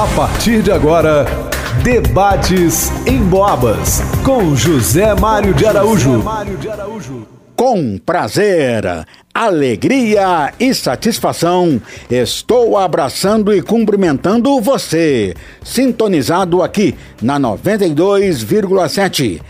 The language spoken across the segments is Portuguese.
A partir de agora, debates em Boabas com José Mário de Araújo. Com prazer, alegria e satisfação, estou abraçando e cumprimentando você, sintonizado aqui na 92,7,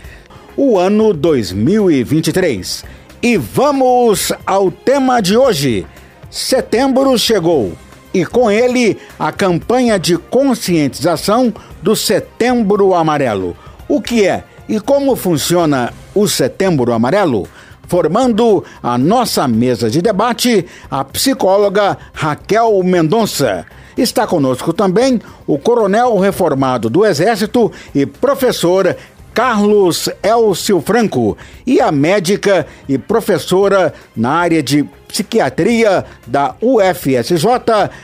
o ano 2023. E vamos ao tema de hoje. Setembro chegou e com ele a campanha de conscientização do Setembro Amarelo. O que é e como funciona o Setembro Amarelo? Formando a nossa mesa de debate, a psicóloga Raquel Mendonça. Está conosco também o coronel reformado do Exército e professor Carlos Elcio Franco e a médica e professora na área de psiquiatria da UFSJ,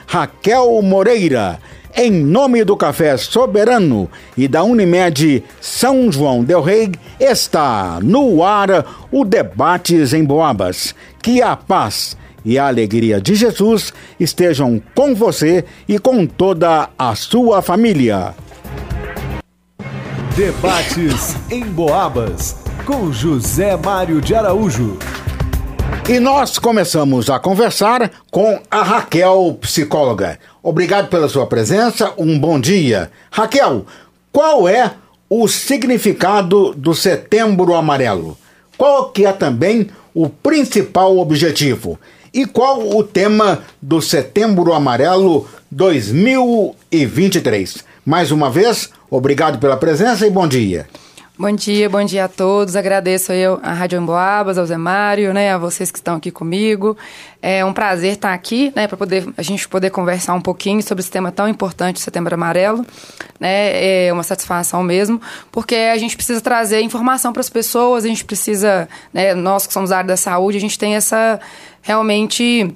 Raquel Moreira. Em nome do Café Soberano e da Unimed São João Del Rei, está no ar o Debates em Boabas. Que a paz e a alegria de Jesus estejam com você e com toda a sua família. Debates em Boabas com José Mário de Araújo. E nós começamos a conversar com a Raquel, psicóloga. Obrigado pela sua presença, um bom dia. Raquel, qual é o significado do Setembro Amarelo? Qual que é também o principal objetivo? E qual o tema do Setembro Amarelo 2023? Mais uma vez, obrigado pela presença e bom dia. Bom dia, bom dia a todos. Agradeço eu a Rádio Emboabas, ao Zé Mário, né, a vocês que estão aqui comigo. É um prazer estar aqui, né, para poder a gente poder conversar um pouquinho sobre esse tema tão importante, Setembro Amarelo, né? É uma satisfação mesmo, porque a gente precisa trazer informação para as pessoas, a gente precisa, né, nós que somos da área da saúde, a gente tem essa realmente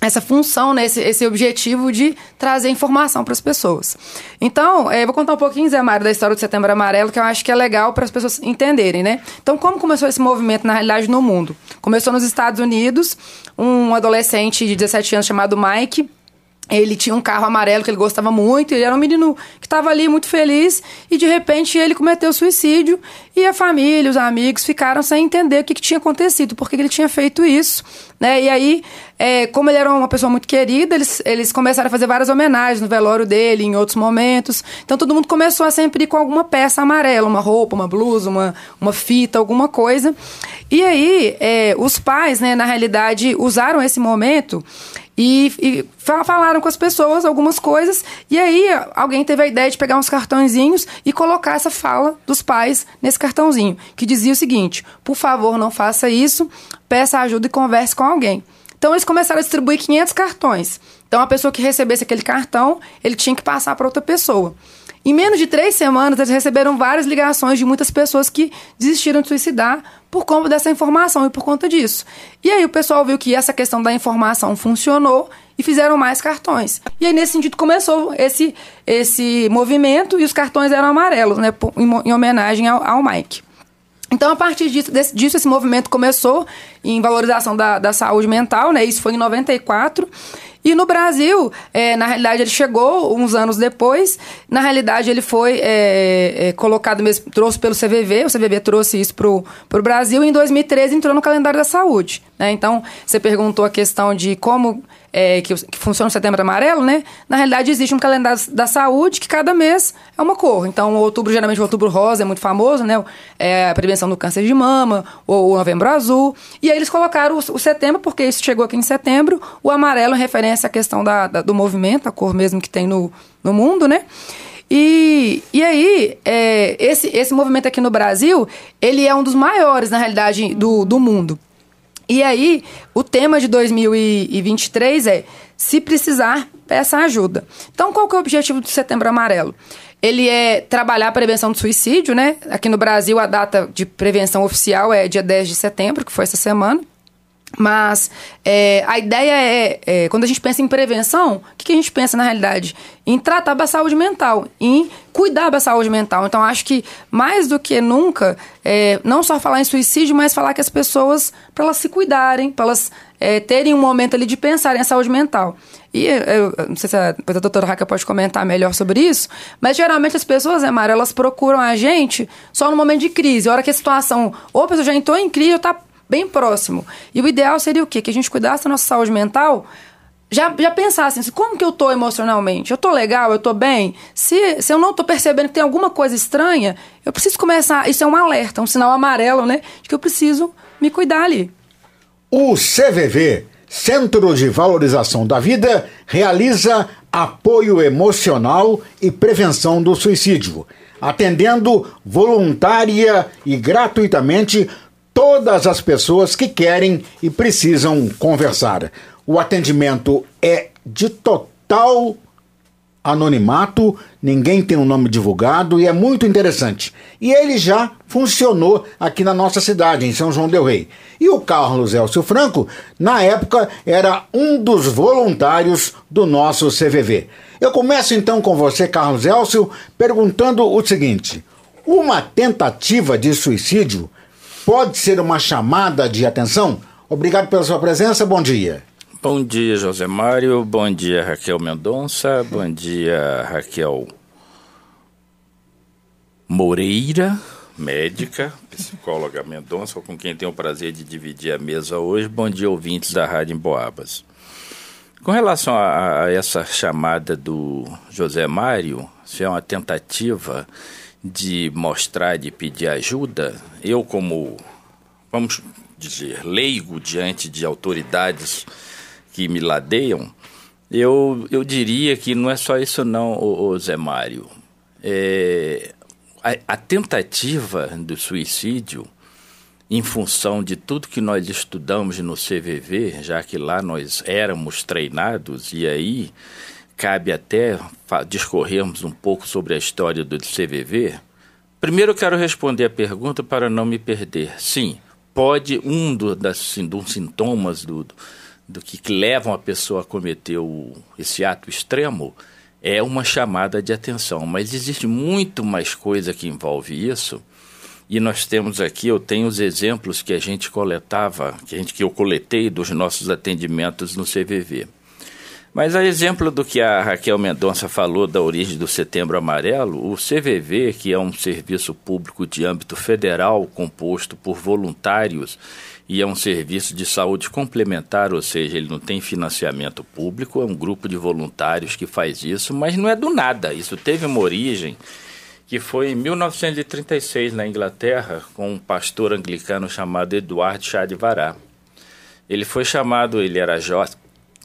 essa função, né, esse, esse objetivo de trazer informação para as pessoas. Então, é, eu vou contar um pouquinho, Zé Mário, da história do Setembro Amarelo, que eu acho que é legal para as pessoas entenderem, né? Então, como começou esse movimento, na realidade, no mundo? Começou nos Estados Unidos, um adolescente de 17 anos chamado Mike, ele tinha um carro amarelo que ele gostava muito, ele era um menino que estava ali muito feliz e de repente ele cometeu suicídio e a família, os amigos ficaram sem entender o que, que tinha acontecido, por que ele tinha feito isso, né? E aí, é, como ele era uma pessoa muito querida, eles, eles começaram a fazer várias homenagens no velório dele, em outros momentos. Então todo mundo começou a sempre ir com alguma peça amarela, uma roupa, uma blusa, uma, uma fita, alguma coisa. E aí, é, os pais, né, na realidade, usaram esse momento e, e, falaram com as pessoas algumas coisas. E aí alguém teve a ideia de pegar uns cartõezinhos e colocar essa fala dos pais nesse cartãozinho, que dizia o seguinte: por favor, não faça isso, peça ajuda e converse com alguém. Então eles começaram a distribuir 500 cartões. Então a pessoa que recebesse aquele cartão, ele tinha que passar para outra pessoa. Em menos de três semanas, eles receberam várias ligações de muitas pessoas que desistiram de suicidar por conta dessa informação e por conta disso. E aí o pessoal viu que essa questão da informação funcionou e fizeram mais cartões. E aí, nesse sentido, começou esse, esse movimento e os cartões eram amarelos, né, em, homenagem ao, ao Mike. Então, a partir disso, desse, disso, esse movimento começou em valorização da, da saúde mental, né? Isso foi em 94. E no Brasil, é, na realidade, ele chegou uns anos depois. Na realidade, ele foi é, é, colocado mesmo, trouxe pelo CVV, o CVV trouxe isso para o Brasil e em 2013 entrou no calendário da saúde. Né? Então, você perguntou a questão de como é, que, que, funciona o Setembro Amarelo, né? Na realidade, existe um calendário da saúde que cada mês é uma cor. Então, outubro, geralmente, o outubro rosa é muito famoso, né? É a prevenção do câncer de mama, ou o novembro azul. E aí eles colocaram o, o setembro, porque isso chegou aqui em setembro, o amarelo em referência à questão da, da, do movimento, a cor mesmo que tem no, no mundo, né? E, e aí, é, esse, esse movimento aqui no Brasil, ele é um dos maiores, na realidade, do, do mundo. E aí, o tema de 2023 é: se precisar, peça ajuda. Então, qual que é o objetivo do Setembro Amarelo? Ele é trabalhar a prevenção do suicídio, né? Aqui no Brasil, a data de prevenção oficial é dia 10 de setembro, que foi essa semana. Mas é, a ideia é, é, quando a gente pensa em prevenção, o que, que, a gente pensa na realidade? Em tratar da saúde mental, em cuidar da saúde mental. Então, acho que mais do que nunca, é, não só falar em suicídio, mas falar que as pessoas, para elas se cuidarem, para elas é, terem um momento ali de pensar em saúde mental. E eu, não sei se a, a doutora Raca pode comentar melhor sobre isso, mas geralmente as pessoas, né, Mara, elas procuram a gente só no momento de crise. A hora que a situação, ou a pessoa já entrou em crise ou está bem próximo. E o ideal seria o quê? Que a gente cuidasse da nossa saúde mental já, já pensasse assim, como que eu tô emocionalmente? Eu tô legal? Eu tô bem? Se, se eu não tô percebendo que tem alguma coisa estranha, eu preciso começar. Isso é um alerta, um sinal amarelo, né? De que eu preciso me cuidar ali. O CVV, Centro de Valorização da Vida, realiza apoio emocional e prevenção do suicídio, atendendo voluntária e gratuitamente todas as pessoas que querem e precisam conversar. O atendimento é de total anonimato, ninguém tem um nome divulgado e é muito interessante. E ele já funcionou aqui na nossa cidade, em São João Del Rei. E o Carlos Elcio Franco, na época, era um dos voluntários do nosso CVV. Eu começo então com você, Carlos Elcio, perguntando o seguinte: uma tentativa de suicídio pode ser uma chamada de atenção? Obrigado pela sua presença, bom dia. Bom dia, José Mário. Bom dia, Raquel Mendonça. Bom dia, Raquel Moreira, médica, psicóloga Mendonça, com quem tenho o prazer de dividir a mesa hoje. Bom dia, ouvintes da Rádio Emboabas. Com relação a, a essa chamada do José Mário, se é uma tentativa de mostrar, de pedir ajuda, eu como, vamos dizer, leigo diante de autoridades que me ladeiam, eu, eu diria que não é só isso não, o, o Zé Mário. É, a, a tentativa do suicídio, em função de tudo que nós estudamos no CVV, já que lá nós éramos treinados, e aí cabe até discorrermos um pouco sobre a história do CVV. Primeiro eu quero responder a pergunta para não me perder. Sim, pode um do, das, dos sintomas do, do que levam a pessoa a cometer o, esse ato extremo é uma chamada de atenção. Mas existe muito mais coisa que envolve isso. E nós temos aqui, eu tenho os exemplos que a gente coletava, que, a gente, que eu coletei dos nossos atendimentos no CVV. Mas a exemplo do que a Raquel Mendonça falou da origem do Setembro Amarelo, o CVV, que é um serviço público de âmbito federal composto por voluntários e é um serviço de saúde complementar, ou seja, ele não tem financiamento público, é um grupo de voluntários que faz isso, mas não é do nada. Isso teve uma origem que foi em 1936 na Inglaterra, com um pastor anglicano chamado Eduardo Chá de Vará. Ele foi chamado, ele era jo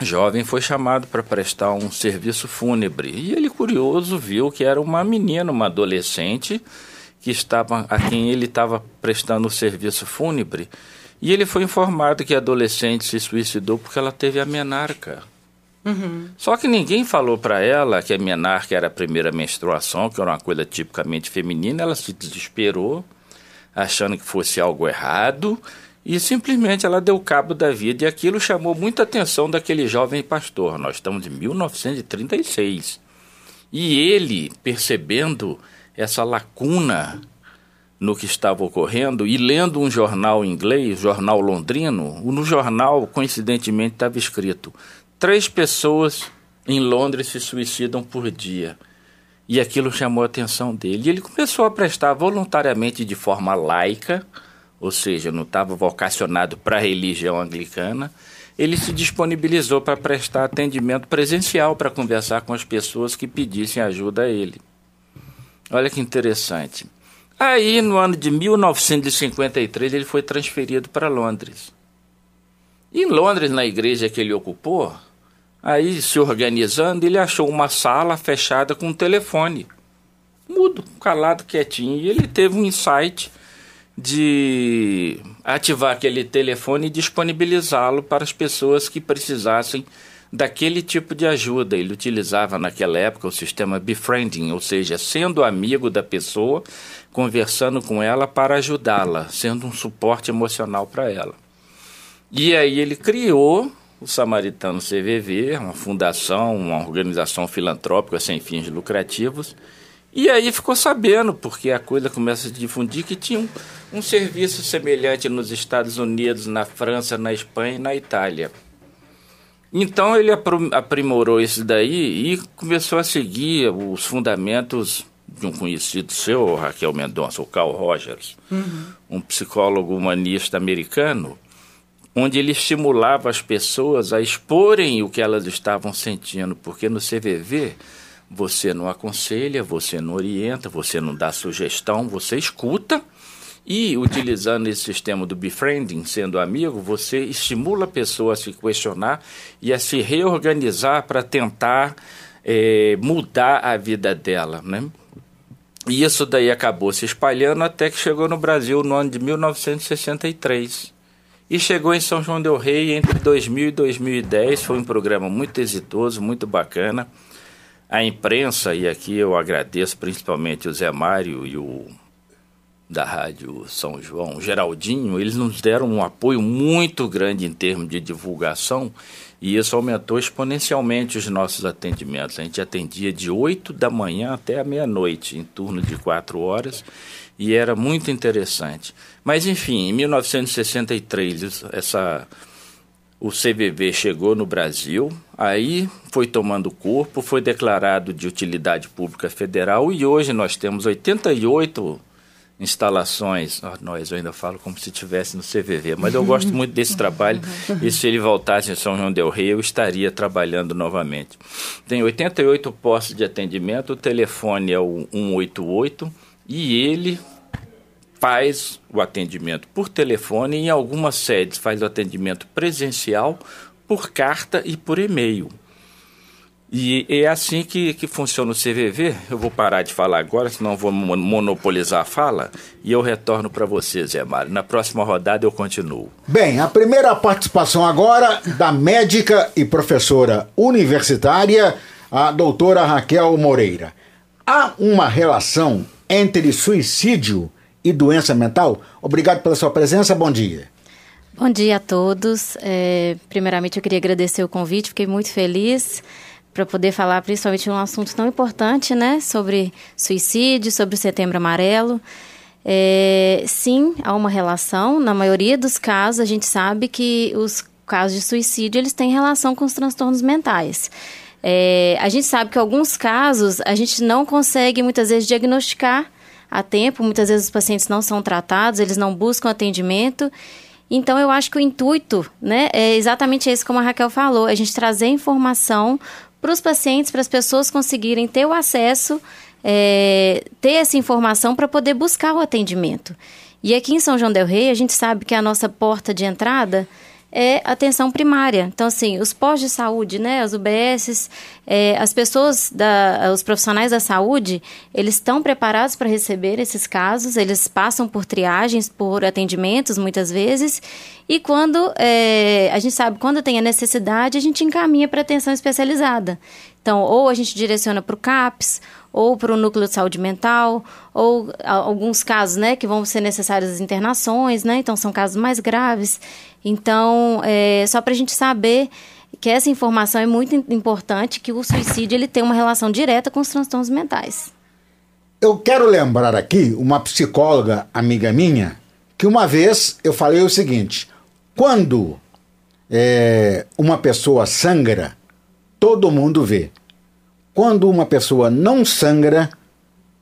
jovem, foi chamado para prestar um serviço fúnebre. E ele, curioso, viu que era uma menina, uma adolescente, que estava a quem ele estava prestando o serviço fúnebre e ele foi informado que a adolescente se suicidou porque ela teve a menarca. Uhum. Só que ninguém falou para ela que a menarca era a primeira menstruação, que era uma coisa tipicamente feminina. Ela se desesperou, achando que fosse algo errado, e simplesmente ela deu cabo da vida. E aquilo chamou muita atenção daquele jovem pastor. Nós estamos em 1936. E ele, percebendo essa lacuna no que estava ocorrendo e lendo um jornal inglês, jornal londrino, no jornal, coincidentemente, estava escrito: três pessoas em Londres se suicidam por dia. E aquilo chamou a atenção dele. E ele começou a prestar voluntariamente de forma laica, ou seja, não estava vocacionado para a religião anglicana. Ele se disponibilizou para prestar atendimento presencial para conversar com as pessoas que pedissem ajuda a ele. Olha que interessante. Aí, no ano de 1953, ele foi transferido para Londres. Em Londres, na igreja que ele ocupou, aí se organizando, ele achou uma sala fechada com um telefone. Mudo, calado, quietinho. E ele teve um insight de ativar aquele telefone e disponibilizá-lo para as pessoas que precisassem daquele tipo de ajuda. Ele utilizava naquela época o sistema befriending, ou seja, sendo amigo da pessoa, conversando com ela para ajudá-la, sendo um suporte emocional para ela. E aí ele criou o Samaritano CVV, uma fundação, uma organização filantrópica sem fins lucrativos, E aí ficou sabendo, porque a coisa começa a difundir, que tinha um, um serviço semelhante nos Estados Unidos, na França, na Espanha e na Itália. Então ele aprimorou isso daí e começou a seguir os fundamentos de um conhecido seu, Raquel Mendonça, o Carl Rogers, uhum. um psicólogo humanista americano, onde ele estimulava as pessoas a exporem o que elas estavam sentindo, porque no CVV você não aconselha, você não orienta, você não dá sugestão, você escuta e utilizando esse sistema do befriending, sendo amigo, você estimula a pessoa a se questionar e a se reorganizar para tentar é, mudar a vida dela, né? E isso daí acabou se espalhando até que chegou no Brasil no ano de 1963. E chegou em São João del Rei entre 2000 e 2010. Foi um programa muito exitoso, muito bacana. A imprensa, e aqui eu agradeço principalmente o Zé Mário e o da Rádio São João, Geraldinho, eles nos deram um apoio muito grande em termos de divulgação e isso aumentou exponencialmente os nossos atendimentos. A gente atendia de 8 da manhã até a meia-noite, em turno de 4 horas, e era muito interessante. Mas, enfim, em 1963, essa, o CVV chegou no Brasil, aí foi tomando corpo, foi declarado de utilidade pública federal e hoje nós temos 88 instalações. Oh, nós, eu ainda falo como se estivesse no CVV, mas eu gosto muito desse trabalho e se ele voltasse em São João del Rei, eu estaria trabalhando novamente. Tem 88 postos de atendimento, o telefone é o 188 e ele faz o atendimento por telefone em algumas sedes faz o atendimento presencial por carta e por e-mail. E é assim que, que funciona o CVV. Eu vou parar de falar agora, senão vou monopolizar a fala. E eu retorno para você, Zé Mário. Na próxima rodada eu continuo. Bem, a primeira participação agora da médica e professora universitária, a doutora Raquel Moreira. Há uma relação entre suicídio e doença mental? Obrigado pela sua presença, bom dia. Bom dia a todos. É, primeiramente, eu queria agradecer o convite, fiquei muito feliz para poder falar principalmente um assunto tão importante, né, sobre suicídio, sobre o Setembro Amarelo. É, sim, há uma relação. Na maioria dos casos, a gente sabe que os casos de suicídio eles têm relação com os transtornos mentais. É, a gente sabe que alguns casos a gente não consegue muitas vezes diagnosticar a tempo, muitas vezes os pacientes não são tratados, eles não buscam atendimento. Então, eu acho que o intuito né, é exatamente esse, como a Raquel falou, a gente trazer informação para os pacientes, para as pessoas conseguirem ter o acesso, é, ter essa informação para poder buscar o atendimento. E aqui em São João del Rei, a gente sabe que a nossa porta de entrada é atenção primária. Então, assim, os pós de saúde, né, os UBSs, é, as pessoas, da, os profissionais da saúde, eles estão preparados para receber esses casos, eles passam por triagens, por atendimentos, muitas vezes, e quando, é, a gente sabe, quando tem a necessidade, a gente encaminha para atenção especializada. Então, ou a gente direciona para o CAPS, ou para o núcleo de saúde mental, ou alguns casos, né, que vão ser necessárias as internações, né, então são casos mais graves. Então, é, só para a gente saber que essa informação é muito importante, que o suicídio ele tem uma relação direta com os transtornos mentais. Eu quero lembrar aqui uma psicóloga amiga minha que uma vez eu falei o seguinte: quando é, uma pessoa sangra, todo mundo vê. Quando uma pessoa não sangra,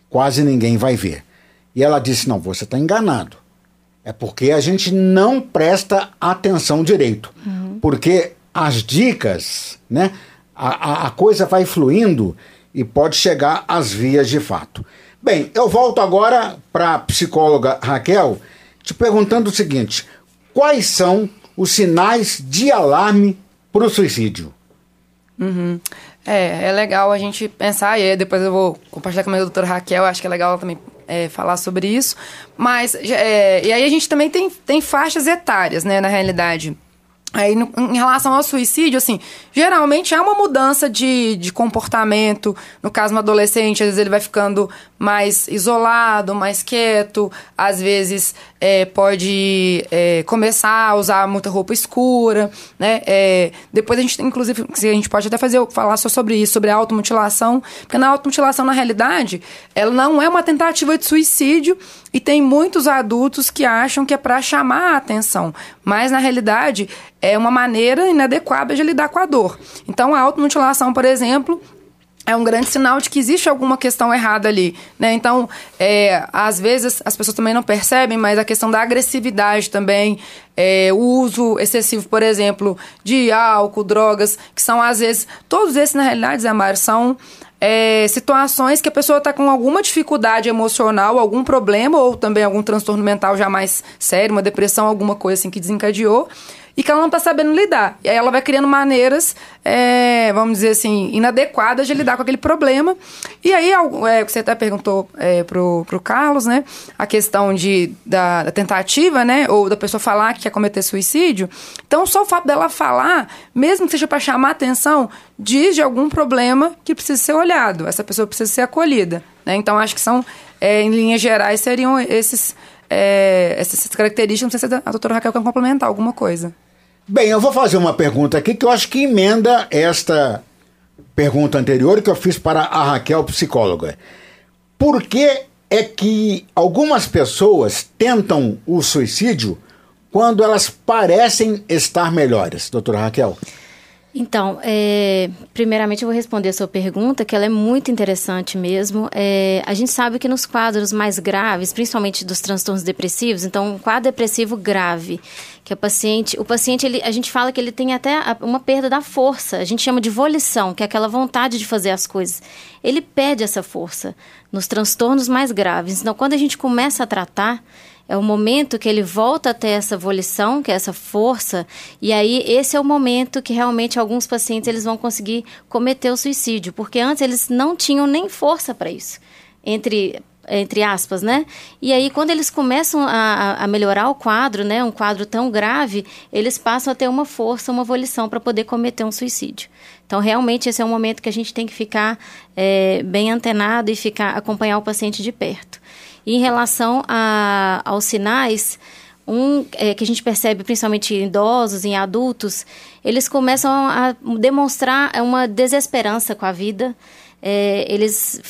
quase ninguém vai ver. E ela disse: não, você está enganado. É porque a gente não presta atenção direito. Uhum. Porque as dicas, né? A, a, a coisa vai fluindo e pode chegar às vias de fato. Bem, eu volto agora para a psicóloga Raquel, te perguntando o seguinte: quais são os sinais de alarme para o suicídio? Uhum. É, é legal a gente pensar, e depois eu vou compartilhar com a minha doutora Raquel, acho que é legal também é, falar sobre isso. Mas, é, e aí a gente também tem, tem faixas etárias, né, na realidade. Aí, no, em relação ao suicídio, assim, geralmente há uma mudança de, de comportamento. No caso, no adolescente, às vezes ele vai ficando mais isolado, mais quieto, às vezes é, pode é, começar a usar muita roupa escura, né? É, depois a gente, inclusive, a gente pode até fazer, falar só sobre isso, sobre a automutilação, porque na automutilação, na realidade, ela não é uma tentativa de suicídio e tem muitos adultos que acham que é para chamar a atenção, mas na realidade é uma maneira inadequada de lidar com a dor. Então, a automutilação, por exemplo, é um grande sinal de que existe alguma questão errada ali, né? Então, é, às vezes as pessoas também não percebem, mas a questão da agressividade também, é, o uso excessivo, por exemplo, de álcool, drogas, que são às vezes, todos esses na realidade, Zé Mário, são é, situações que a pessoa está com alguma dificuldade emocional, algum problema, ou também algum transtorno mental já mais sério, uma depressão, alguma coisa assim que desencadeou, e que ela não está sabendo lidar. E aí ela vai criando maneiras, é, vamos dizer assim, inadequadas de lidar com aquele problema. E aí, é, você até perguntou é, pro, pro Carlos, né? A questão de, da, da, tentativa, né? Ou da pessoa falar que quer cometer suicídio. Então, só o fato dela falar, mesmo que seja para chamar atenção, diz de algum problema que precisa ser olhado. Essa pessoa precisa ser acolhida. Né? Então, acho que são, é, em linhas gerais, seriam esses, é, essas características. Não sei se a doutora Raquel quer complementar alguma coisa. Bem, eu vou fazer uma pergunta aqui que eu acho que emenda esta pergunta anterior que eu fiz para a Raquel, psicóloga. Por que é que algumas pessoas tentam o suicídio quando elas parecem estar melhores, doutora Raquel? Então, é, primeiramente eu vou responder a sua pergunta, que ela é muito interessante mesmo. É, a gente sabe que nos quadros mais graves, principalmente dos transtornos depressivos, então um quadro depressivo grave, que o paciente, o paciente ele, a gente fala que ele tem até uma perda da força, a gente chama de volição, que é aquela vontade de fazer as coisas. Ele perde essa força nos transtornos mais graves. Então, quando a gente começa a tratar, é o momento que ele volta a ter essa volição, que é essa força, e aí esse é o momento que realmente alguns pacientes eles vão conseguir cometer o suicídio, porque antes eles não tinham nem força para isso. Entre entre aspas, né? E aí, quando eles começam a, a, melhorar o quadro, né? Um quadro tão grave, eles passam a ter uma força, uma volição para poder cometer um suicídio. Então, realmente, esse é um momento que a gente tem que ficar é, bem antenado e ficar acompanhar o paciente de perto. E em relação a, aos sinais, um é, que a gente percebe principalmente em idosos, em adultos, eles começam a demonstrar uma desesperança com a vida. É, eles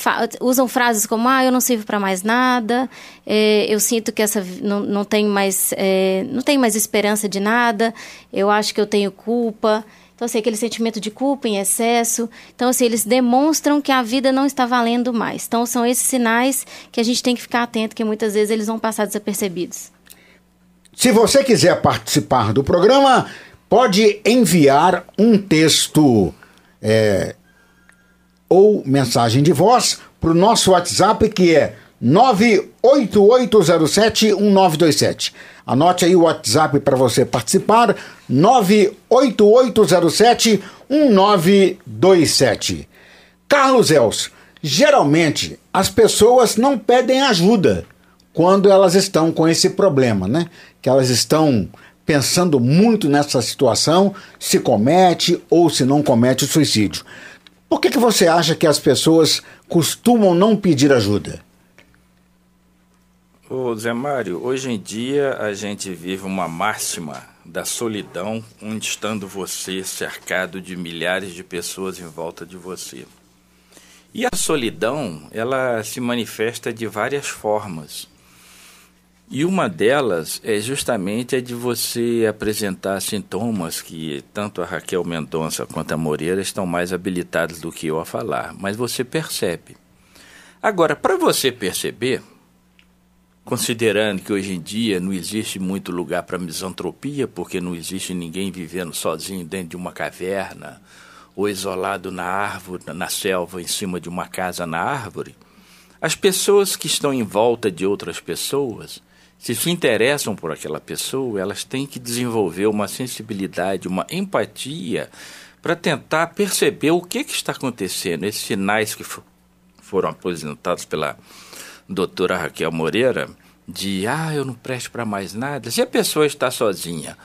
usam frases como ah eu não sirvo para mais nada é, eu sinto que essa não, não tem mais é, não tem mais esperança de nada eu acho que eu tenho culpa então, assim, aquele sentimento de culpa em excesso. Então, assim, eles demonstram que a vida não está valendo mais. Então, são esses sinais que a gente tem que ficar atento, que muitas vezes eles vão passar desapercebidos. Se você quiser participar do programa, pode enviar um texto é, ou mensagem de voz para o nosso WhatsApp, que é 988071927. Anote aí o WhatsApp para você participar: 988071927. Carlos Els, geralmente as pessoas não pedem ajuda quando elas estão com esse problema, né? Que elas estão pensando muito nessa situação, se comete ou se não comete o suicídio. Por que, que você acha que as pessoas costumam não pedir ajuda? Ô Zé Mário, hoje em dia a gente vive uma máxima da solidão, onde estando você cercado de milhares de pessoas em volta de você. E a solidão, ela se manifesta de várias formas. E uma delas é justamente a de você apresentar sintomas que tanto a Raquel Mendonça quanto a Moreira estão mais habilitados do que eu a falar, mas você percebe. Agora, para você perceber, considerando que hoje em dia não existe muito lugar para misantropia, porque não existe ninguém vivendo sozinho dentro de uma caverna ou isolado na árvore, na selva, em cima de uma casa na árvore, as pessoas que estão em volta de outras pessoas, se se interessam por aquela pessoa, elas têm que desenvolver uma sensibilidade, uma empatia para tentar perceber o que, que está acontecendo, esses sinais que foram apresentados pela doutora Raquel Moreira, de ah, eu não presto para mais nada. Se a pessoa está sozinha,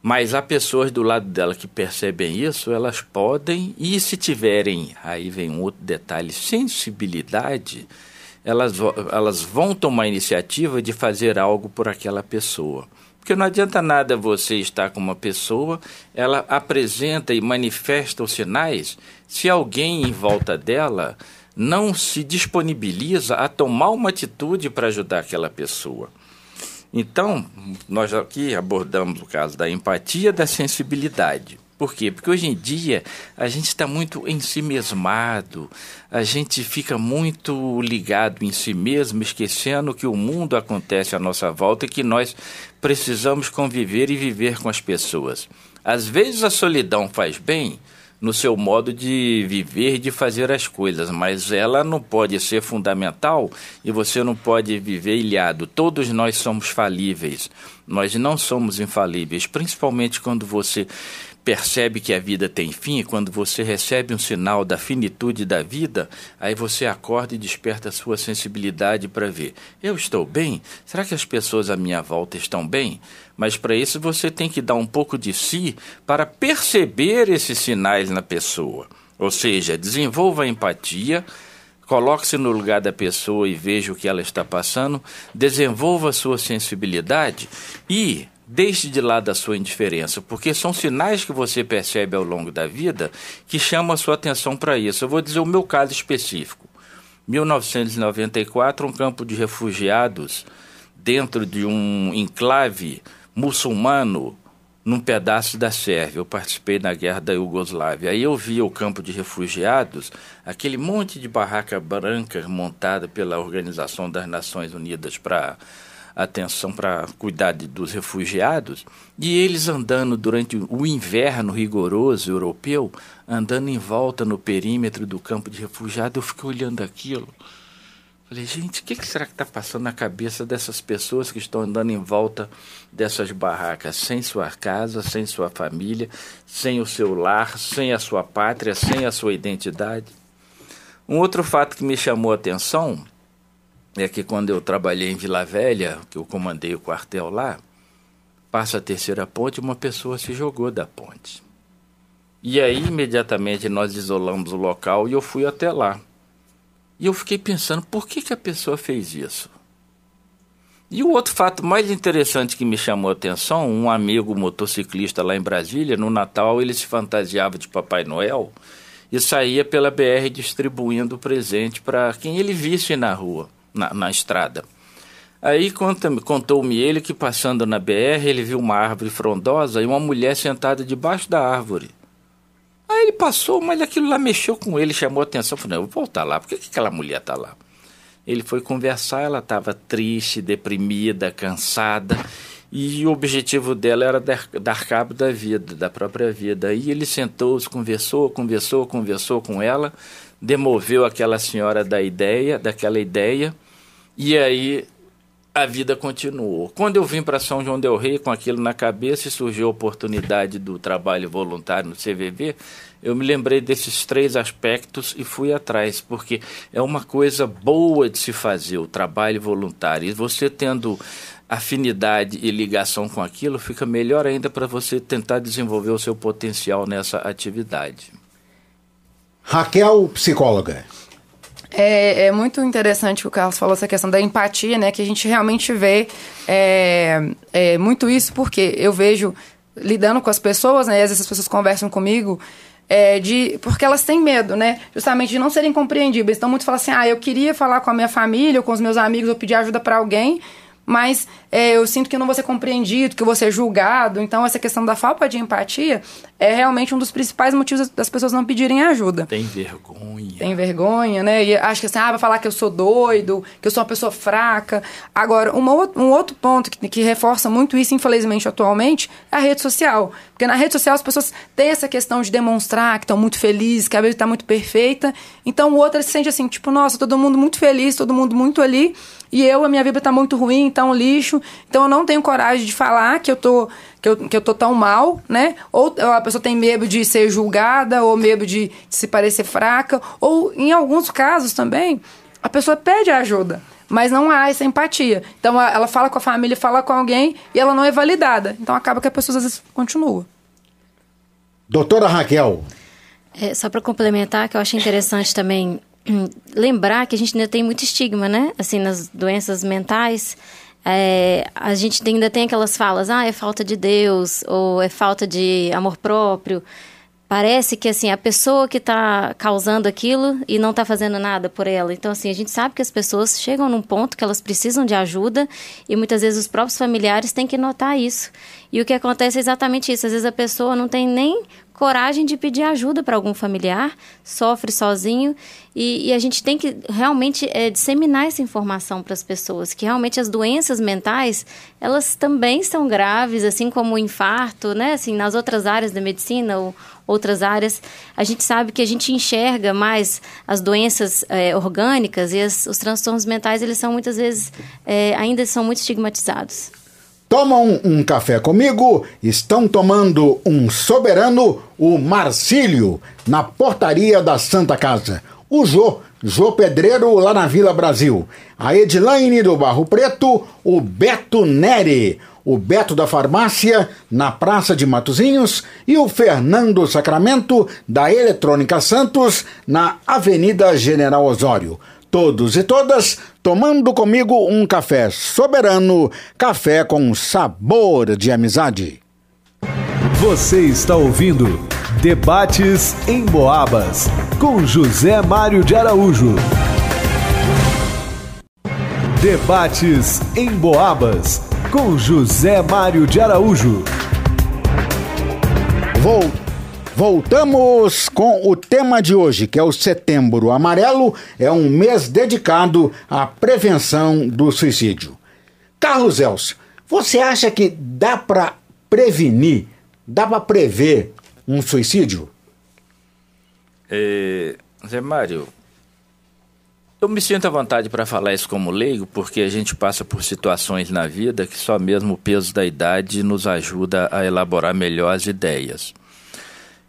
Mas há pessoas do lado dela que percebem isso, elas podem, e se tiverem, aí vem um outro detalhe, sensibilidade, elas, elas vão tomar a iniciativa de fazer algo por aquela pessoa. Porque não adianta nada você estar com uma pessoa, ela apresenta e manifesta os sinais, se alguém em volta dela não se disponibiliza a tomar uma atitude para ajudar aquela pessoa. Então, nós aqui abordamos o caso da empatia, da sensibilidade. Por quê? Porque hoje em dia a gente está muito em si mesmado, a gente fica muito ligado em si mesmo, esquecendo que o mundo acontece à nossa volta e que nós precisamos conviver e viver com as pessoas. Às vezes a solidão faz bem, no seu modo de viver e de fazer as coisas, mas ela não pode ser fundamental e você não pode viver ilhado. Todos nós somos falíveis, nós não somos infalíveis, principalmente quando você percebe que a vida tem fim, quando você recebe um sinal da finitude da vida, aí você acorda e desperta a sua sensibilidade para ver: eu estou bem? Será que as pessoas à minha volta estão bem? Mas para isso você tem que dar um pouco de si para perceber esses sinais na pessoa. Ou seja, desenvolva a empatia, coloque-se no lugar da pessoa e veja o que ela está passando, desenvolva a sua sensibilidade e Deixe de lado a sua indiferença, porque são sinais que você percebe ao longo da vida que chamam a sua atenção para isso. Eu vou dizer o meu caso específico. 1994, um campo de refugiados dentro de um enclave muçulmano num pedaço da Sérvia. Eu participei na guerra da Iugoslávia. Aí eu vi o campo de refugiados, aquele monte de barraca branca montada pela Organização das Nações Unidas para atenção para cuidar de, dos refugiados, e eles andando durante o inverno rigoroso europeu, andando em volta no perímetro do campo de refugiados, eu fiquei olhando aquilo. Falei, gente, o que, que, será que está passando na cabeça dessas pessoas que estão andando em volta dessas barracas, sem sua casa, sem sua família, sem o seu lar, sem a sua pátria, sem a sua identidade? Um outro fato que me chamou a atenção é que quando eu trabalhei em Vila Velha, que eu comandei o quartel lá, passa a terceira ponte, uma pessoa se jogou da ponte. E aí, imediatamente, nós isolamos o local e eu fui até lá. E eu fiquei pensando, por que, que a pessoa fez isso? E o outro fato mais interessante que me chamou a atenção, um amigo motociclista lá em Brasília, no Natal ele se fantasiava de Papai Noel e saía pela BR distribuindo presente para quem ele visse na rua na, na estrada. Aí contou-me ele que passando na BR ele viu uma árvore frondosa e uma mulher sentada debaixo da árvore. Aí ele passou, mas aquilo lá mexeu com ele, chamou a atenção. Falei, eu vou voltar lá, por que, que aquela mulher está lá? Ele foi conversar, ela estava triste, deprimida, cansada, e o objetivo dela era dar, dar cabo da vida, da própria vida. Aí ele sentou-se, conversou, conversou, conversou com ela, demoveu aquela senhora da ideia, daquela ideia, e aí a vida continuou. Quando eu vim para São João del Rei com aquilo na cabeça e surgiu a oportunidade do trabalho voluntário no CVV, eu me lembrei desses três aspectos e fui atrás, porque é uma coisa boa de se fazer o trabalho voluntário. E você tendo afinidade e ligação com aquilo, fica melhor ainda para você tentar desenvolver o seu potencial nessa atividade. Raquel, psicóloga. É, é, muito interessante o Carlos falou, essa questão da empatia, né? Que a gente realmente vê é, é, muito isso, porque eu vejo lidando com as pessoas, né? E às vezes as pessoas conversam comigo, é, de, porque elas têm medo, né? Justamente de não serem compreendidas. Então, muito falam assim: ah, eu queria falar com a minha família ou com os meus amigos ou pedir ajuda para alguém, mas é, eu sinto que eu não vou ser compreendido, que eu vou ser julgado. Então, essa questão da falta de empatia é realmente um dos principais motivos das pessoas não pedirem ajuda. Tem vergonha. Tem vergonha, né? E acho que assim, ah, vai falar que eu sou doido, que eu sou uma pessoa fraca. Agora, uma, um outro ponto que, que reforça muito isso, infelizmente, atualmente, é a rede social. Porque na rede social as pessoas têm essa questão de demonstrar que estão muito felizes, que a vida está muito perfeita. Então, o outro se sente assim, tipo, nossa, todo mundo muito feliz, todo mundo muito ali. E eu, a minha vida está muito ruim, tá um lixo. Então, eu não tenho coragem de falar que eu tô que eu, que eu tô tão mal, né? Ou a pessoa tem medo de ser julgada, ou medo de, de se parecer fraca, ou em alguns casos também, a pessoa pede ajuda. mas não há essa empatia. Então ela fala com a família, fala com alguém e ela não é validada. Então acaba que a pessoa às vezes continua. Doutora Raquel. É, só para complementar, que eu acho interessante também hum, lembrar que a gente ainda tem muito estigma, né? Assim, nas doenças mentais. É, a gente ainda tem aquelas falas, ah, é falta de Deus, ou é falta de amor próprio. Parece que assim a pessoa que está causando aquilo e não está fazendo nada por ela. Então assim a gente sabe que as pessoas chegam num ponto que elas precisam de ajuda e muitas vezes os próprios familiares têm que notar isso. E o que acontece é exatamente isso. Às vezes a pessoa não tem nem coragem de pedir ajuda para algum familiar, sofre sozinho e, e, a gente tem que realmente é, disseminar essa informação para as pessoas, que realmente as doenças mentais elas também são graves, assim como o infarto, né? Assim, nas outras áreas da medicina ou outras áreas, a gente sabe que a gente enxerga mais as doenças é, orgânicas e as, os transtornos mentais eles são muitas vezes é, ainda são muito estigmatizados. Tomam um café comigo, estão tomando um soberano, o Marcílio, na portaria da Santa Casa. O Jô, Jô Pedreiro, lá na Vila Brasil. A Edilaine do Barro Preto, o Beto Neri, o Beto da Farmácia, na Praça de Matozinhos, e o Fernando Sacramento, da Eletrônica Santos, na Avenida General Osório todos e todas tomando comigo um café soberano, café com sabor de amizade. Você está ouvindo Debates em Boabas com José Mário de Araújo. Debates em Boabas com José Mário de Araújo. Vou Voltamos com o tema de hoje, que é o Setembro Amarelo, é um mês dedicado à prevenção do suicídio. Carlos Elcio, você acha que dá para prevenir, dá para prever um suicídio? É, Zé Mário, eu me sinto à vontade para falar isso como leigo, porque a gente passa por situações na vida que só mesmo o peso da idade nos ajuda a elaborar melhor as ideias.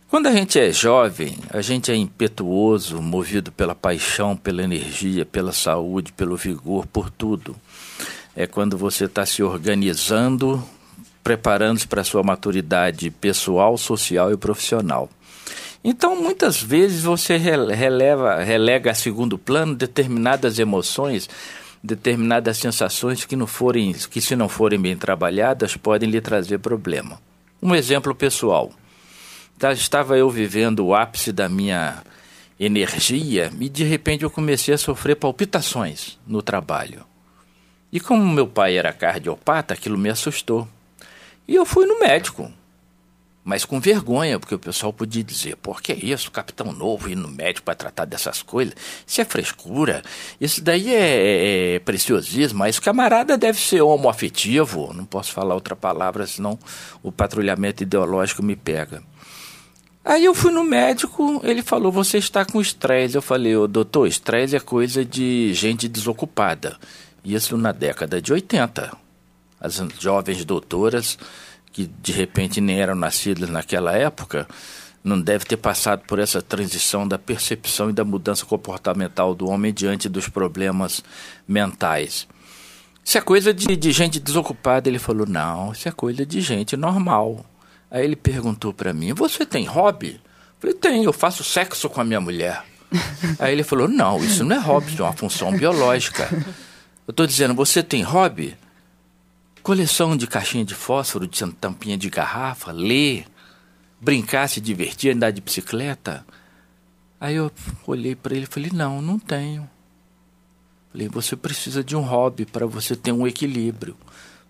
Quando a gente é jovem, a gente é impetuoso, movido pela paixão, pela energia, pela saúde, pelo vigor, por tudo. É quando você está se organizando, preparando-se para a sua maturidade pessoal, social e profissional. Então, muitas vezes você releva, relega a segundo plano determinadas emoções, determinadas sensações que, não forem, que, se não forem bem trabalhadas, podem lhe trazer problema. Um exemplo pessoal. Tá, estava eu vivendo o ápice da minha energia e de repente eu comecei a sofrer palpitações no trabalho. E como meu pai era cardiopata, aquilo me assustou. E eu fui no médico, mas com vergonha, porque o pessoal podia dizer: por que isso, capitão novo ir no médico para tratar dessas coisas? Isso é frescura, isso daí é, é, é preciosismo, mas camarada deve ser homoafetivo. Não posso falar outra palavra, senão o patrulhamento ideológico me pega. Aí eu fui no médico, ele falou: Você está com estresse. Eu falei: Ô doutor, estresse é coisa de gente desocupada. Isso na década de 80. As jovens doutoras, que de repente nem eram nascidas naquela época, não devem ter passado por essa transição da percepção e da mudança comportamental do homem diante dos problemas mentais. Isso é coisa de, de gente desocupada. Ele falou: Não, isso é coisa de gente normal. Aí ele perguntou para mim: Você tem hobby? Eu falei: Tenho, eu faço sexo com a minha mulher. Aí ele falou: Não, isso não é hobby, isso é uma função biológica. Eu estou dizendo: Você tem hobby? Coleção de caixinha de fósforo, de tampinha de garrafa, ler, brincar, se divertir, andar de bicicleta. Aí eu olhei para ele e falei: Não, não tenho. Falei: Você precisa de um hobby para você ter um equilíbrio.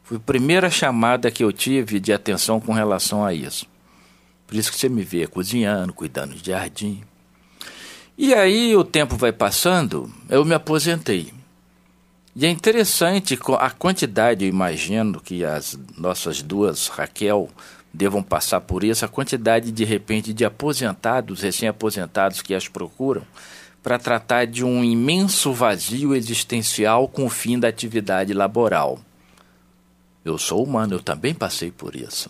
Foi a primeira chamada que eu tive de atenção com relação a isso. Por isso que você me vê cozinhando, cuidando de jardim. E aí o tempo vai passando, eu me aposentei. E é interessante a quantidade, eu imagino que as nossas duas, Raquel, devam passar por isso, a quantidade de repente de aposentados, recém-aposentados que as procuram para tratar de um imenso vazio existencial com o fim da atividade laboral. Eu sou humano, eu também passei por isso.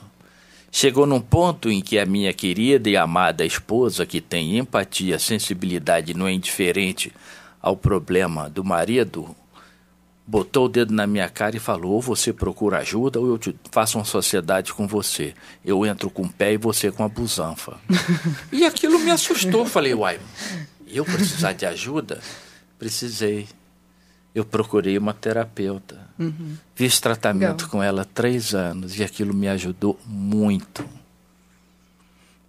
Chegou num ponto em que a minha querida e amada esposa, que tem empatia, sensibilidade, não é indiferente ao problema do marido, botou o dedo na minha cara e falou: ou você procura ajuda ou eu te faço uma sociedade com você. Eu entro com o pé e você com a busanfa. e aquilo me assustou. Falei: uai, eu precisar de ajuda? Precisei. Eu procurei uma terapeuta. Uhum. Fiz tratamento Legal. com ela três anos e aquilo me ajudou muito.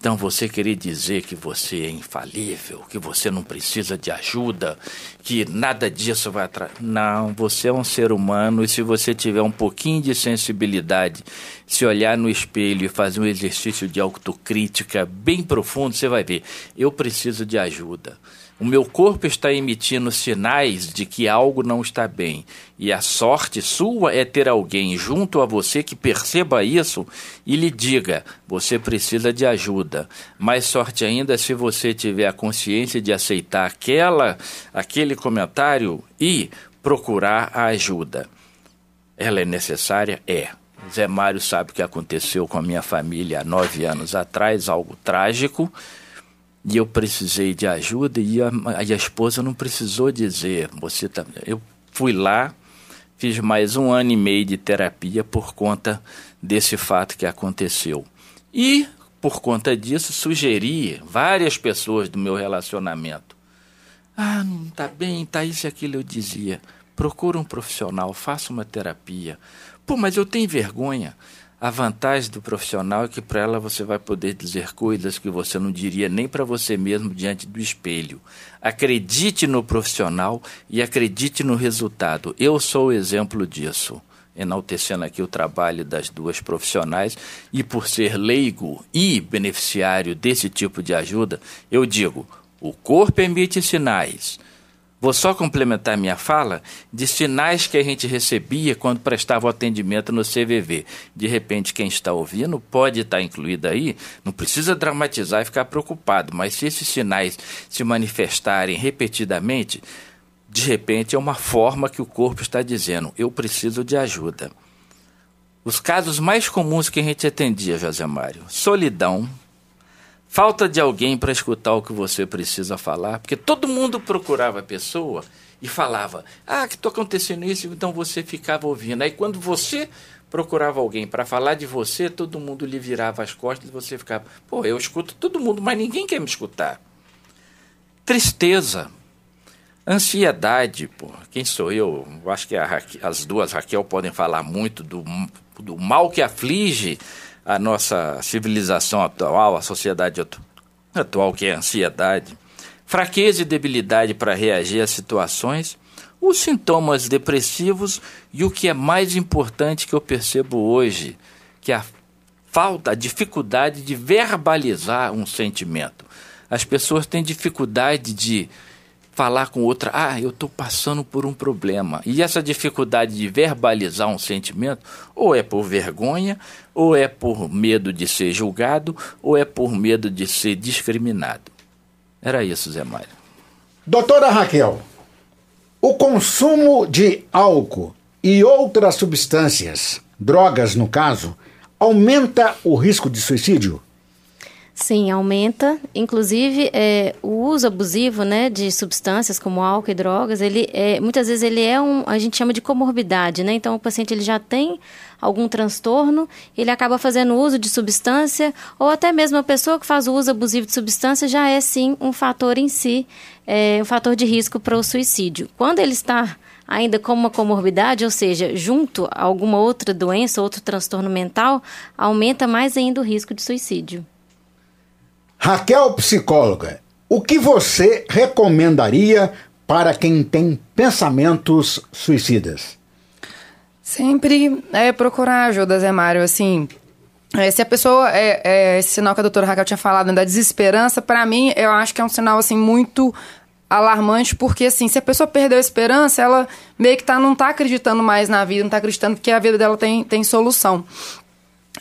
Então você querer dizer que você é infalível, que você não precisa de ajuda, que nada disso vai atrás. Não, você é um ser humano e se você tiver um pouquinho de sensibilidade, se olhar no espelho e fazer um exercício de autocrítica bem profundo, você vai ver, eu preciso de ajuda. O meu corpo está emitindo sinais de que algo não está bem. E a sorte sua é ter alguém junto a você que perceba isso e lhe diga: você precisa de ajuda. Mais sorte ainda se você tiver a consciência de aceitar aquela, aquele comentário e procurar a ajuda. Ela é necessária? É. Zé Mário sabe o que aconteceu com a minha família há nove anos atrás, algo trágico e eu precisei de ajuda e a, a esposa não precisou dizer, você tá, eu fui lá, fiz mais um ano e meio de terapia por conta desse fato que aconteceu. E por conta disso sugeri várias pessoas do meu relacionamento. Ah, não tá bem, tá isso e aquilo eu dizia. Procura um profissional, faça uma terapia. Pô, mas eu tenho vergonha. A vantagem do profissional é que para ela você vai poder dizer coisas que você não diria nem para você mesmo diante do espelho. Acredite no profissional e acredite no resultado. Eu sou o exemplo disso. Enaltecendo aqui o trabalho das duas profissionais e por ser leigo e beneficiário desse tipo de ajuda, eu digo: o corpo emite sinais Vou só complementar minha fala de sinais que a gente recebia quando prestava o atendimento no CVV. De repente, quem está ouvindo pode estar incluído aí, não precisa dramatizar e ficar preocupado, mas se esses sinais se manifestarem repetidamente, de repente é uma forma que o corpo está dizendo: eu preciso de ajuda. Os casos mais comuns que a gente atendia, José Mário: solidão, falta de alguém para escutar o que você precisa falar, porque todo mundo procurava a pessoa e falava: "Ah, que está acontecendo isso", então você ficava ouvindo. Aí quando você procurava alguém para falar de você, todo mundo lhe virava as costas e você ficava: "Pô, eu escuto todo mundo, mas ninguém quer me escutar". Tristeza, ansiedade, pô. Quem sou eu? acho que as duas Raquel podem falar muito do, do mal que aflige a nossa civilização atual, a sociedade atual, que é a ansiedade, fraqueza e debilidade para reagir a situações, os sintomas depressivos e o que é mais importante que eu percebo hoje, que é a falta, a dificuldade de verbalizar um sentimento. As pessoas têm dificuldade de falar com outra, ah, eu estou passando por um problema. E essa dificuldade de verbalizar um sentimento, ou é por vergonha, ou é por medo de ser julgado, ou é por medo de ser discriminado. Era isso, Zé Mário. Doutora Raquel, o consumo de álcool e outras substâncias, drogas no caso, aumenta o risco de suicídio? Sim, aumenta. Inclusive, é, o uso abusivo né, de substâncias como álcool e drogas, ele é, muitas vezes ele é um, a gente chama de comorbidade, né? Então, o paciente ele já tem algum transtorno, ele acaba fazendo uso de substância, ou até mesmo a pessoa que faz o uso abusivo de substância já é, sim, um fator em si, é, um fator de risco para o suicídio. Quando ele está ainda com uma comorbidade, ou seja, junto a alguma outra doença, outro transtorno mental, aumenta mais ainda o risco de suicídio. Raquel, psicóloga, o que você recomendaria para quem tem pensamentos suicidas? Sempre é procurar ajuda, Zé Mário. Assim, é, se a pessoa. É, é, esse sinal que a doutora Raquel tinha falado, da desesperança, para mim, eu acho que é um sinal assim muito alarmante, porque assim, se a pessoa perdeu a esperança, ela meio que tá, não está acreditando mais na vida, não está acreditando que a vida dela tem, tem solução.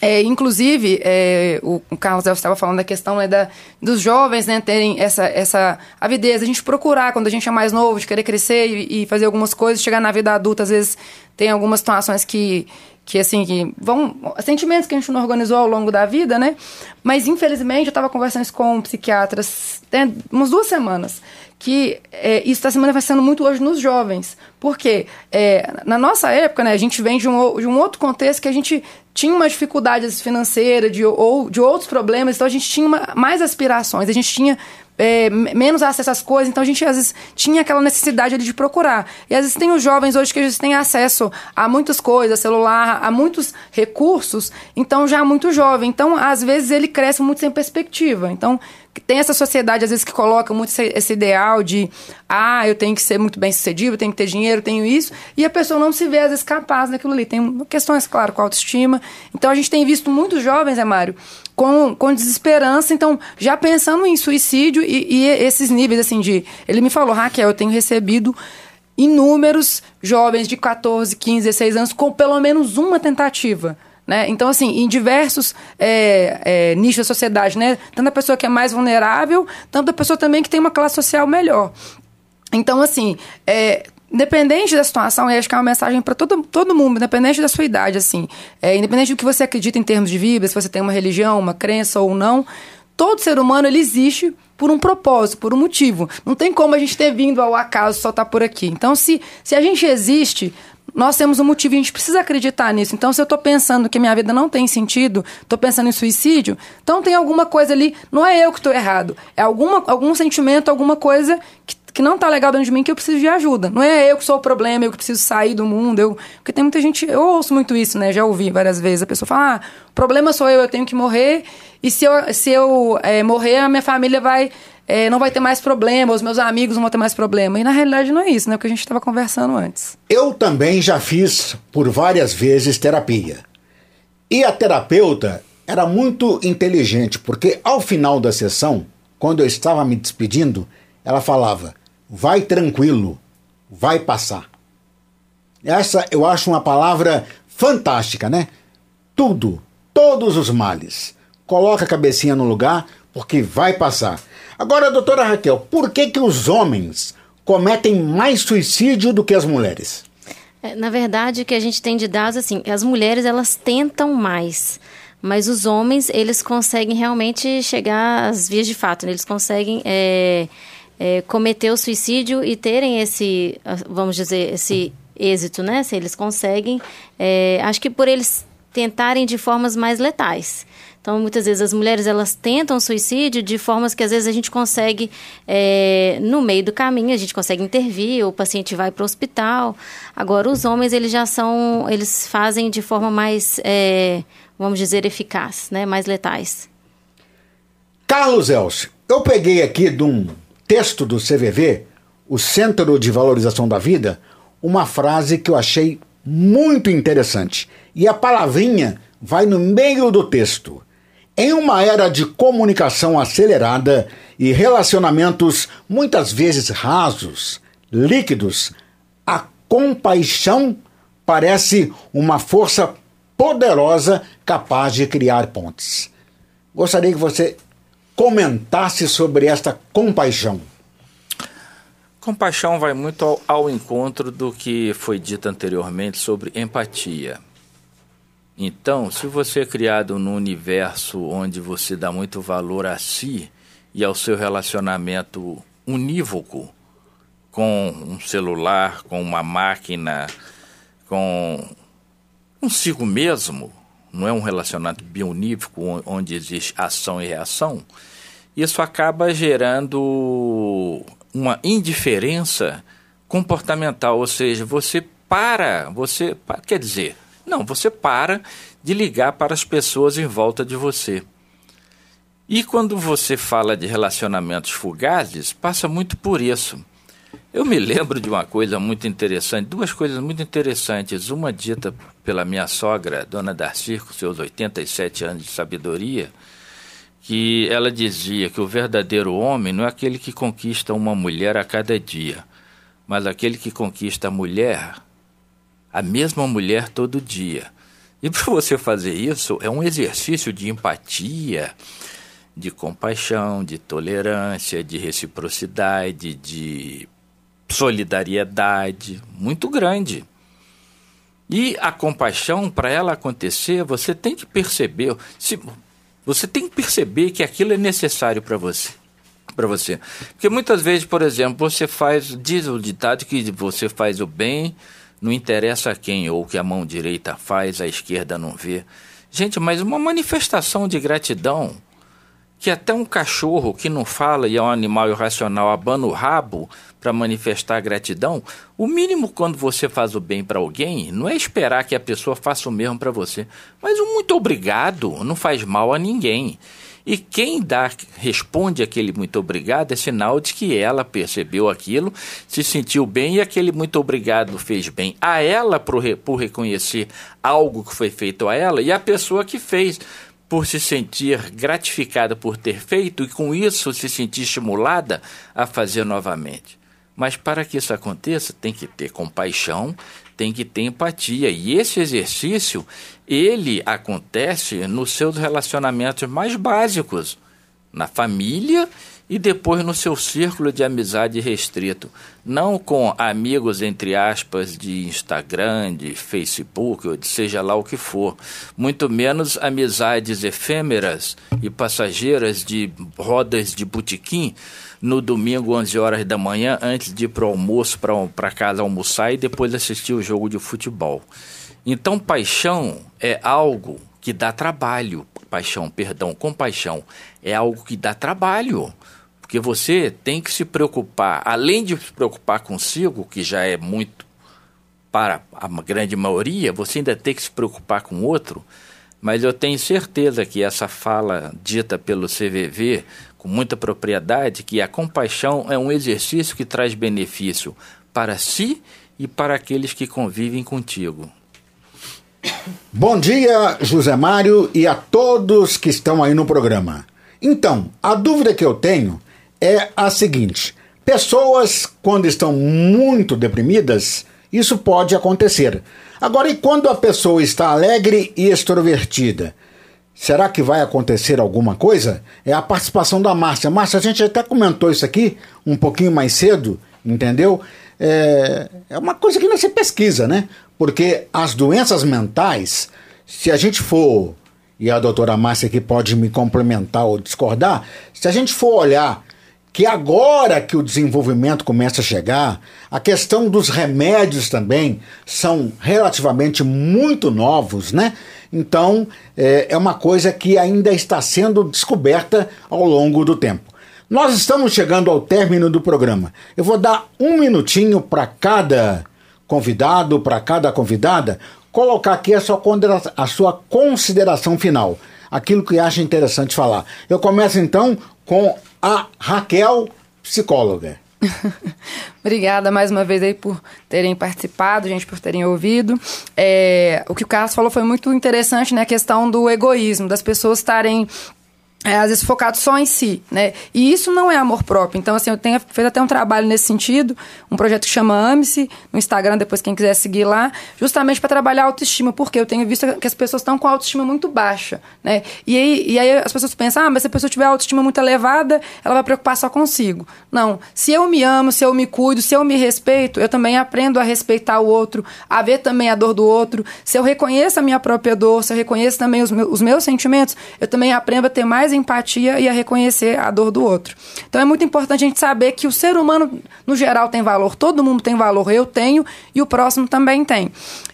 É, inclusive, é, o, o, Carlos estava falando da questão né, da, dos jovens né, terem essa, essa avidez, a gente procurar quando a gente é mais novo, de querer crescer e, e, fazer algumas coisas, chegar na vida adulta, às vezes tem algumas situações que que assim, que vão. Sentimentos que a gente não organizou ao longo da vida, né? Mas infelizmente eu estava conversando isso com psiquiatras tem umas duas semanas. Que é, isso está se manifestando muito hoje nos jovens. Porque é, na nossa época, né, a gente vem de um, de um outro contexto que a gente tinha uma dificuldade financeira de, ou de outros problemas, então a gente tinha uma, mais aspirações, a gente tinha é, menos acesso às coisas, então a gente às vezes tinha aquela necessidade ali de procurar. E às vezes tem os jovens hoje que eles têm acesso a muitas coisas, celular, a muitos recursos, então já muito jovem. Então, às vezes, ele cresce muito sem perspectiva. Então, tem essa sociedade, às vezes, que coloca muito esse, esse, ideal de ah, eu tenho que ser muito bem sucedido, eu tenho que ter dinheiro, tenho isso, e a pessoa não se vê, às vezes, capaz daquilo ali. Tem questões, claro, com autoestima. Então, a gente tem visto muitos jovens, é Mário, com, com desesperança, então, já pensando em suicídio e, e esses níveis, assim, de. Ele me falou, Raquel, eu tenho recebido inúmeros jovens de 14, 15, 16 anos com pelo menos uma tentativa né? Então, assim, em diversos é, é, nichos da sociedade, né? Tanto a pessoa que é mais vulnerável, tanto a pessoa também que tem uma classe social melhor. Então, assim, é, independente da situação, eu acho que é uma mensagem para todo, todo mundo, independente da sua idade, assim. É, independente do que você acredita em termos de vida, se você tem uma religião, uma crença ou não, todo ser humano ele existe por um propósito, por um motivo. Não tem como a gente ter vindo ao acaso só estar tá por aqui. Então, se, se a gente existe, nós temos um motivo e a gente precisa acreditar nisso. Então, se eu estou pensando que minha vida não tem sentido, estou pensando em suicídio, então tem alguma coisa ali, não é eu que estou errado, é alguma, algum sentimento, alguma coisa que, que não está legal dentro de mim que eu preciso de ajuda. Não é eu que sou o problema, eu que preciso sair do mundo. Eu, porque tem muita gente, eu ouço muito isso, né? Já ouvi várias vezes. A pessoa fala, ah, o problema sou eu, eu tenho que morrer, e se eu, se eu é, morrer, a minha família vai é, não vai ter mais problema, os meus amigos não vão ter mais problema. E na realidade não é isso, né? O que a gente estava conversando antes. Eu também já fiz por várias vezes terapia. E a terapeuta era muito inteligente, porque ao final da sessão, quando eu estava me despedindo, ela falava: vai tranquilo, vai passar. Essa eu acho uma palavra fantástica, né? Tudo, todos os males. Coloca a cabecinha no lugar, porque vai passar. Agora, doutora Raquel, por que, que os homens cometem mais suicídio do que as mulheres? É, na verdade, o que a gente tem de dados, assim, as mulheres elas tentam mais, mas os homens, eles conseguem realmente chegar às vias de fato, né? eles conseguem é, é, cometer o suicídio e terem esse, vamos dizer, esse êxito, né? Se eles conseguem, é, acho que por eles tentarem de formas mais letais. Então, muitas vezes as mulheres elas tentam suicídio de formas que às vezes a gente consegue, é, no meio do caminho, a gente consegue intervir, o paciente vai para o hospital. Agora, os homens, eles já são, eles fazem de forma mais, é, vamos dizer, eficaz, né? mais letais. Carlos Elcio, eu peguei aqui de um texto do CVV, o Centro de Valorização da Vida, uma frase que eu achei muito interessante. E a palavrinha vai no meio do texto. Em uma era de comunicação acelerada e relacionamentos muitas vezes rasos, líquidos, a compaixão parece uma força poderosa capaz de criar pontes. Gostaria que você comentasse sobre esta compaixão. Compaixão vai muito ao, ao encontro do que foi dito anteriormente sobre empatia. Então, se você é criado num universo onde você dá muito valor a si e ao seu relacionamento unívoco com um celular, com uma máquina, com consigo mesmo, não é um relacionamento bionívoco onde existe ação e reação, isso acaba gerando uma indiferença comportamental, ou seja, você para, você quer dizer, não, você para de ligar para as pessoas em volta de você. E quando você fala de relacionamentos fugazes, passa muito por isso. Eu me lembro de uma coisa muito interessante, duas coisas muito interessantes. Uma dita pela minha sogra, Dona Darcy, com seus 87 anos de sabedoria, que ela dizia que o verdadeiro homem não é aquele que conquista uma mulher a cada dia, mas aquele que conquista a mulher a mesma mulher todo dia. E para você fazer isso, é um exercício de empatia, de compaixão, de tolerância, de reciprocidade, de solidariedade muito grande. E a compaixão, para ela acontecer, você tem que perceber, se, você tem que perceber que aquilo é necessário para você. Para você. Porque muitas vezes, por exemplo, você faz, diz o ditado que você faz o bem, não interessa a quem, ou que a mão direita faz, a esquerda não vê. Gente, mas uma manifestação de gratidão que até um cachorro que não fala e é um animal irracional abana o rabo para manifestar gratidão, o mínimo quando você faz o bem para alguém não é esperar que a pessoa faça o mesmo para você, mas um muito obrigado não faz mal a ninguém. E quem dá, responde aquele muito obrigado é sinal de que ela percebeu aquilo, se sentiu bem e aquele muito obrigado fez bem a ela por, por reconhecer algo que foi feito a ela e a pessoa que fez por se sentir gratificada por ter feito e com isso se sentir estimulada a fazer novamente. Mas para que isso aconteça, tem que ter compaixão, tem que ter empatia. E esse exercício, ele acontece nos seus relacionamentos mais básicos, na família e depois no seu círculo de amizade restrito, não com amigos entre aspas de Instagram, de Facebook ou de seja lá o que for, muito menos amizades efêmeras e passageiras de rodas de botequim no domingo 11 horas da manhã antes de ir para o almoço para casa almoçar e depois assistir o jogo de futebol. Então paixão é algo que dá trabalho, paixão, perdão, compaixão é algo que dá trabalho porque você tem que se preocupar, além de se preocupar consigo, que já é muito para a grande maioria, você ainda tem que se preocupar com outro. Mas eu tenho certeza que essa fala dita pelo CVV com muita propriedade, que a compaixão é um exercício que traz benefício para si e para aqueles que convivem contigo. Bom dia, José Mário, e a todos que estão aí no programa. Então, a dúvida que eu tenho é a seguinte: pessoas, quando estão muito deprimidas, isso pode acontecer. Agora, e quando a pessoa está alegre e extrovertida? Será que vai acontecer alguma coisa? É a participação da Márcia. Márcia, a gente até comentou isso aqui um pouquinho mais cedo, entendeu? É, é uma coisa que não se pesquisa, né? Porque as doenças mentais, se a gente for, e a doutora Márcia aqui pode me complementar ou discordar, se a gente for olhar que agora que o desenvolvimento começa a chegar, a questão dos remédios também são relativamente muito novos, né? Então é, é uma coisa que ainda está sendo descoberta ao longo do tempo. Nós estamos chegando ao término do programa. Eu vou dar um minutinho para cada convidado, para cada convidada, colocar aqui a sua, a sua consideração final, aquilo que acha interessante falar. Eu começo então com a Raquel, psicóloga. Obrigada mais uma vez aí por terem participado, gente, por terem ouvido. É, o que o Carlos falou foi muito interessante, né? A questão do egoísmo, das pessoas estarem é, às vezes focado só em si, né? E isso não é amor próprio. Então, assim, eu tenho feito até um trabalho nesse sentido, um projeto que chama Ame-se, no Instagram, depois quem quiser seguir lá, justamente para trabalhar a autoestima, porque eu tenho visto que as pessoas estão com a autoestima muito baixa, né? E aí, e aí as pessoas pensam, ah, mas se a pessoa tiver a autoestima muito elevada, ela vai preocupar só consigo. Não, se eu me amo, se eu me cuido, se eu me respeito, eu também aprendo a respeitar o outro, a ver também a dor do outro. Se eu reconheço a minha própria dor, se eu reconheço também os meus, os meus sentimentos, eu também aprendo a ter mais mais empatia e a reconhecer a dor do outro. Então é muito importante a gente saber que o ser humano, no geral, tem valor, todo mundo tem valor, eu tenho e o próximo também tem.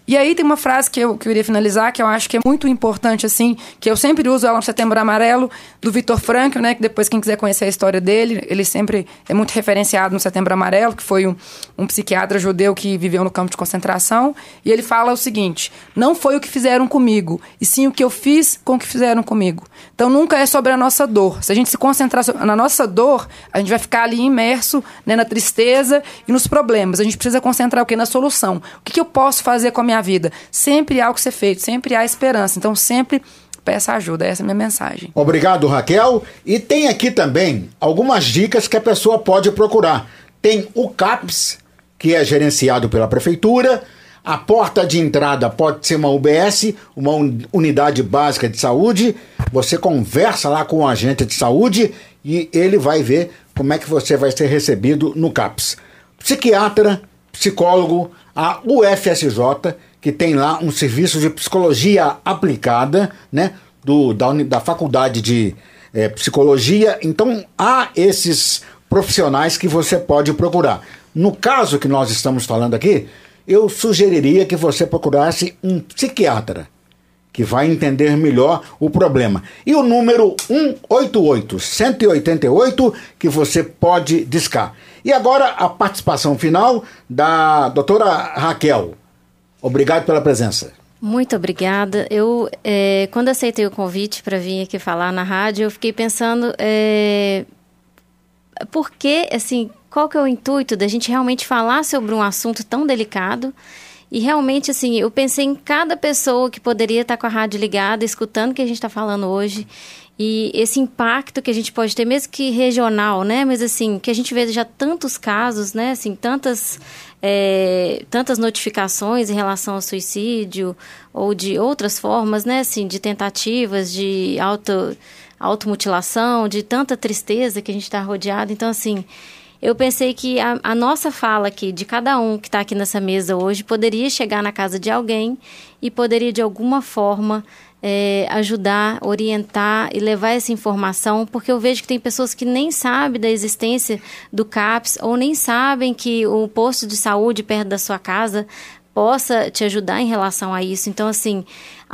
E aí tem uma frase que eu, que eu iria finalizar, que eu acho que é muito importante, assim, que eu sempre uso ela no Setembro Amarelo, do Vitor Frankl, né? Que depois, quem quiser conhecer a história dele, ele sempre é muito referenciado no Setembro Amarelo, que foi um, um psiquiatra judeu que viveu no campo de concentração. E ele fala o seguinte: não foi o que fizeram comigo, e sim o que eu fiz com o que fizeram comigo. Então nunca é sobre a nossa dor. Se a gente se concentrar na nossa dor, a gente vai ficar ali imerso né, na tristeza e nos problemas. A gente precisa concentrar o quê? Na solução. O que, que eu posso fazer com a minha minha vida. Sempre há o que ser feito, sempre há esperança. Então, sempre peça ajuda. Essa é a minha mensagem. Obrigado, Raquel. E tem aqui também algumas dicas que a pessoa pode procurar. Tem o CAPS, que é gerenciado pela prefeitura. A porta de entrada pode ser uma UBS, uma unidade básica de saúde. Você conversa lá com o agente de saúde e ele vai ver como é que você vai ser recebido no CAPS. Psiquiatra, psicólogo, a UFSJ, que tem lá um serviço de psicologia aplicada, né? Do, da, da faculdade de é, psicologia. Então, há esses profissionais que você pode procurar. No caso que nós estamos falando aqui, eu sugeriria que você procurasse um psiquiatra que vai entender melhor o problema. E o número 188 188 que você pode discar. E agora a participação final da doutora Raquel. Obrigado pela presença. Muito obrigada. Eu, é, quando aceitei o convite para vir aqui falar na rádio, eu fiquei pensando é, por que, assim, qual que é o intuito da gente realmente falar sobre um assunto tão delicado e realmente, assim, eu pensei em cada pessoa que poderia estar com a rádio ligada, escutando o que a gente está falando hoje. E esse impacto que a gente pode ter, mesmo que regional, né? Mas assim, que a gente vê já tantos casos, né? Assim, tantas, é, tantas notificações em relação ao suicídio ou de outras formas, né? Assim, de tentativas de auto, automutilação, de tanta tristeza que a gente está rodeado. Então, assim, eu pensei que a, a, nossa fala aqui, de cada um que está aqui nessa mesa hoje, poderia chegar na casa de alguém e poderia, de alguma forma, é, ajudar, orientar e levar essa informação, porque eu vejo que tem pessoas que nem sabem da existência do CAPS ou nem sabem que o posto de saúde perto da sua casa possa te ajudar em relação a isso. Então, assim,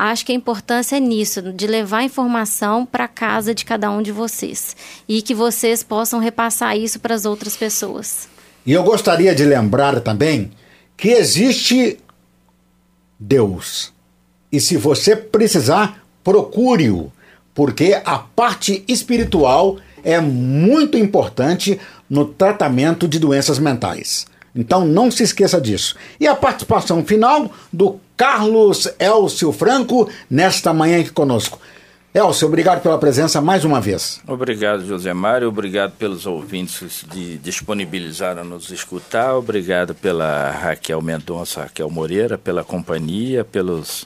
acho que a importância é nisso, de levar informação para casa de cada um de vocês e que vocês possam repassar isso para as outras pessoas. E eu gostaria de lembrar também que existe Deus. E se você precisar, procure-o, porque a parte espiritual é muito importante no tratamento de doenças mentais. Então não se esqueça disso. E a participação final do Carlos Elcio Franco nesta manhã aqui conosco. Elcio, obrigado pela presença mais uma vez. Obrigado, José Mário. Obrigado pelos ouvintes de disponibilizaram nos escutar. Obrigado pela Raquel Mendonça, Raquel Moreira, pela companhia, pelos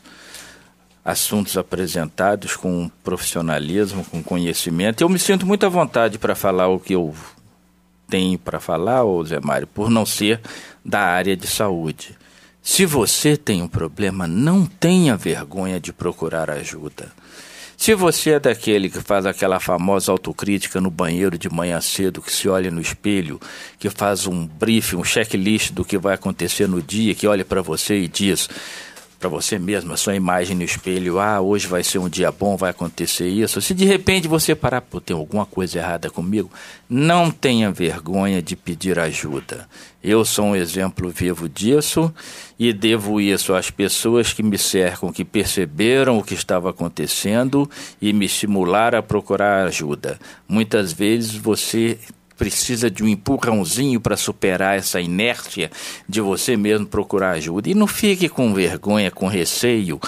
assuntos apresentados com profissionalismo, com conhecimento. Eu me sinto muito à vontade para falar o que eu tenho para falar, ô Zé Mário, por não ser da área de saúde. Se você tem um problema, não tenha vergonha de procurar ajuda. Se você é daquele que faz aquela famosa autocrítica no banheiro de manhã cedo, que se olha no espelho, que faz um briefing, um checklist do que vai acontecer no dia, que olha para você e diz: para você mesmo, a sua imagem no espelho, ah, hoje vai ser um dia bom, vai acontecer isso. Se de repente você parar, pô, tem alguma coisa errada comigo, não tenha vergonha de pedir ajuda. Eu sou um exemplo vivo disso e devo isso às pessoas que me cercam, que perceberam o que estava acontecendo e me estimularam a procurar ajuda. Muitas vezes você precisa de um empurrãozinho para superar essa inércia de você mesmo procurar ajuda. E não fique com vergonha, com receio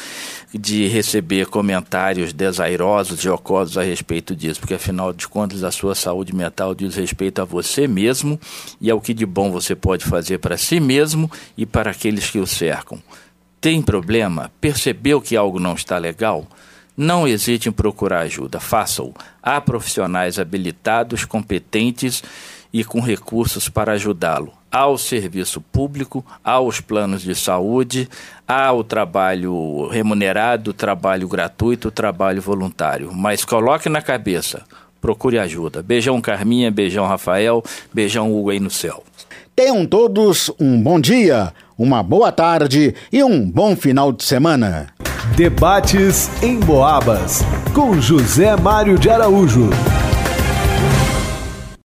de receber comentários desairosos, jocosos a respeito disso, porque afinal de contas a sua saúde mental diz respeito a você mesmo e ao que de bom você pode fazer para si mesmo e para aqueles que o cercam. Tem problema? Percebeu que algo não está legal? Não hesite em procurar ajuda, faça-o. Há profissionais habilitados, competentes e com recursos para ajudá-lo. Há o serviço público, há os planos de saúde, há o trabalho remunerado, trabalho gratuito, trabalho voluntário. Mas coloque na cabeça, procure ajuda. Beijão Carminha, beijão Rafael, beijão Hugo aí no céu. Tenham todos um bom dia, uma boa tarde e um bom final de semana. Debates em Boabas, com José Mário de Araújo.